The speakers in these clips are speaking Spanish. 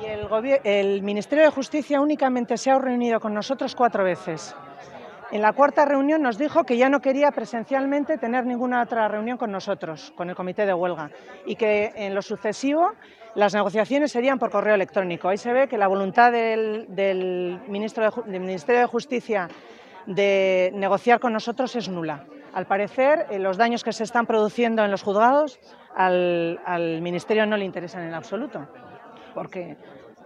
Y el, el Ministerio de Justicia únicamente se ha reunido con nosotros cuatro veces. En la cuarta reunión nos dijo que ya no quería presencialmente tener ninguna otra reunión con nosotros, con el comité de huelga, y que en lo sucesivo las negociaciones serían por correo electrónico. Ahí se ve que la voluntad del, ministro del Ministerio de Justicia de negociar con nosotros es nula. Al parecer, eh, los daños que se están produciendo en los juzgados al, al Ministerio no le interesan en absoluto, porque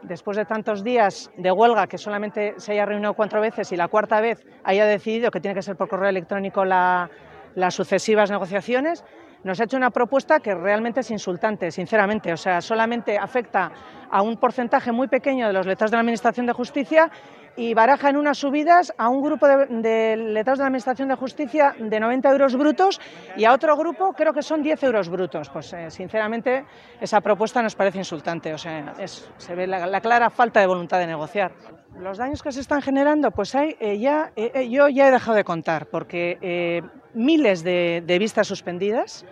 después de tantos días de huelga, que solamente se haya reunido cuatro veces y la cuarta vez haya decidido que tiene que ser por correo electrónico las sucesivas negociaciones, nos ha hecho una propuesta que realmente es insultante, sinceramente. O sea, solamente afecta a un porcentaje muy pequeño de los letrados de la Administración de Justicia y baraja en unas subidas a un grupo de, de letrados de la Administración de Justicia de 90 euros brutos y a otro grupo creo que son 10 euros brutos. Pues eh, sinceramente esa propuesta nos parece insultante, o sea, se ve la, la, clara falta de voluntad de negociar. Los daños que se están generando, pues hay, eh, ya, eh, yo ya he dejado de contar, porque miles de, vistas suspendidas,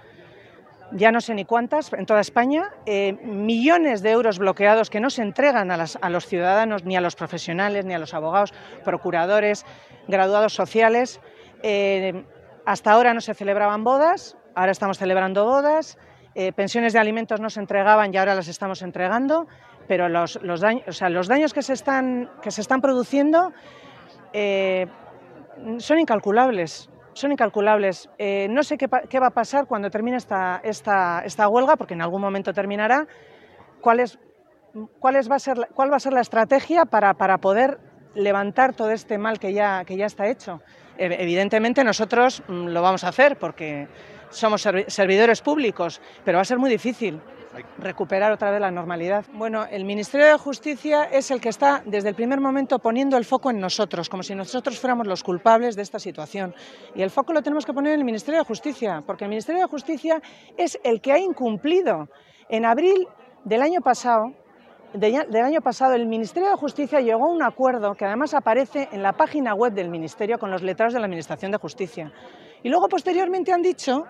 ya no sé ni cuántas, en toda España, eh, millones de euros bloqueados que no se entregan a, los ciudadanos, ni a los profesionales, ni a los abogados, procuradores, graduados sociales. Eh, hasta ahora no se celebraban bodas, ahora estamos celebrando bodas. Eh, pensiones de alimentos no se entregaban y ahora las estamos entregando, pero los, los, daños, o sea, los daños que se están, que se están produciendo son incalculables son incalculables. Eh, no sé qué, qué, va a pasar cuando termine esta, esta, esta, huelga, porque en algún momento terminará. ¿Cuál, es, va, a ser, cuál va a ser la estrategia para, para poder levantar todo este mal que ya, que ya está hecho? Evidentemente nosotros mm, lo vamos a hacer porque somos servidores públicos, pero va a ser muy difícil recuperar otra vez la normalidad. Bueno, el Ministerio de Justicia es el que está desde el primer momento poniendo el foco en nosotros, como si nosotros fuéramos los culpables de esta situación. Y el foco lo tenemos que poner en el Ministerio de Justicia, porque el Ministerio de Justicia es el que ha incumplido. En abril del año pasado, de, del año pasado, el Ministerio de Justicia llegó a un acuerdo que además aparece en la página web del Ministerio con los letrados de la Administración de Justicia. Y luego posteriormente han dicho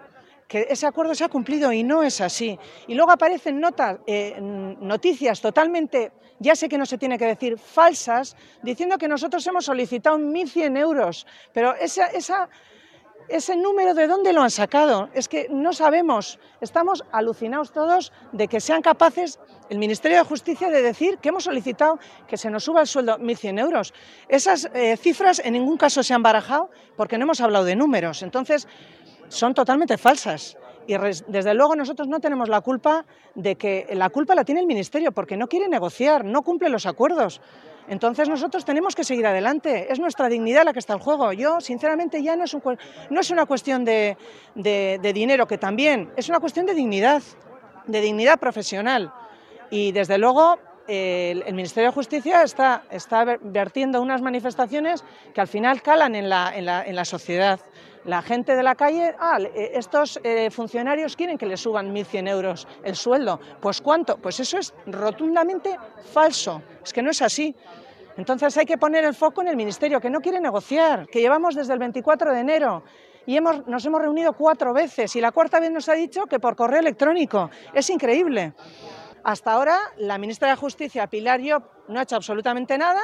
que ese acuerdo se ha cumplido y no es así. Y luego aparecen notas, eh, noticias totalmente, ya sé que no se tiene que decir, falsas, diciendo que nosotros hemos solicitado 1.100 euros, pero ese número de dónde lo han sacado, es que no sabemos, estamos alucinados todos de que sean capaces el Ministerio de Justicia de decir que hemos solicitado que se nos suba el sueldo 1.100 euros. Esas eh, cifras en ningún caso se han barajado porque no hemos hablado de números. Entonces, son totalmente falsas. Y desde luego nosotros no tenemos la culpa de que la culpa la tiene el Ministerio porque no quiere negociar, no cumple los acuerdos. Entonces nosotros tenemos que seguir adelante, es nuestra dignidad la que está en juego. Yo, sinceramente, ya no es, un, no es una cuestión de, de, de dinero, que también, es una cuestión de dignidad, de dignidad profesional. Y desde luego el, Ministerio de Justicia está, vertiendo unas manifestaciones que al final calan en la, sociedad. La gente de la calle, ah, estos eh, funcionarios quieren que les suban 1.100 euros el sueldo. ¿Pues cuánto? Pues eso es rotundamente falso. Es que no es así. Entonces hay que poner el foco en el Ministerio, que no quiere negociar, que llevamos desde el 24 de enero y hemos, nos hemos reunido cuatro veces y la cuarta vez nos ha dicho que por correo electrónico. Es increíble. Hasta ahora la ministra de Justicia, Pilar Llop, no ha hecho absolutamente nada.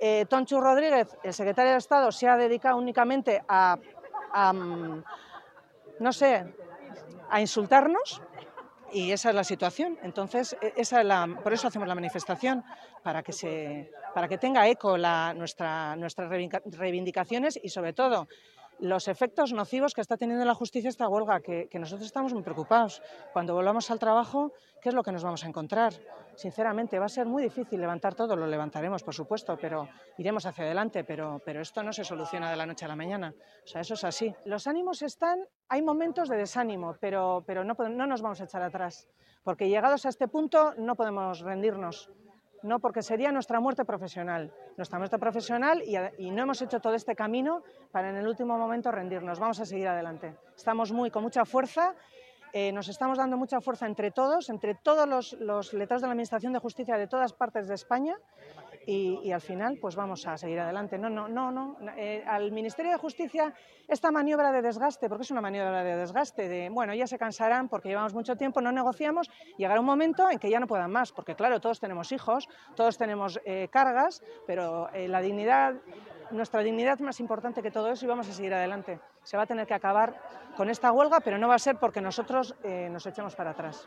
Eh, Tonchu Rodríguez, el secretario de Estado, se ha dedicado únicamente a a, no sé, a insultarnos y esa es la situación. Entonces, e, esa es la, por eso hacemos la manifestación, para que, se, para que tenga eco nuestras reivindicaciones y, sobre todo, los efectos nocivos que está teniendo la justicia esta huelga, que, nosotros estamos muy preocupados. Cuando volvamos al trabajo, ¿qué es lo que nos vamos a encontrar? Sinceramente, va a ser muy difícil levantar todo, lo levantaremos, por supuesto, pero iremos hacia adelante, pero, esto no se soluciona de la noche a la mañana. O sea, eso es así. Los ánimos están, hay momentos de desánimo, pero, no nos vamos a echar atrás, porque llegados a este punto no podemos rendirnos. No, porque sería nuestra muerte profesional, nuestra muerte profesional y, no hemos hecho todo este camino para en el último momento rendirnos. Vamos a seguir adelante. Estamos muy con mucha fuerza eh, nos estamos dando mucha fuerza entre todos, entre todos los, los letrados de la Administración de Justicia de todas partes de España y, al final pues vamos a seguir adelante. No, no, no, no. Eh, al Ministerio de Justicia esta maniobra de desgaste, porque es una maniobra de desgaste, de bueno, ya se cansarán porque llevamos mucho tiempo, no negociamos, llegará un momento en que ya no puedan más, porque claro, todos tenemos hijos, todos tenemos eh, cargas, pero eh, la dignidad, nuestra dignidad es más importante que todo eso y vamos a seguir adelante. Se va a tener que acabar con esta huelga, pero no va a ser porque nosotros nos echemos para atrás.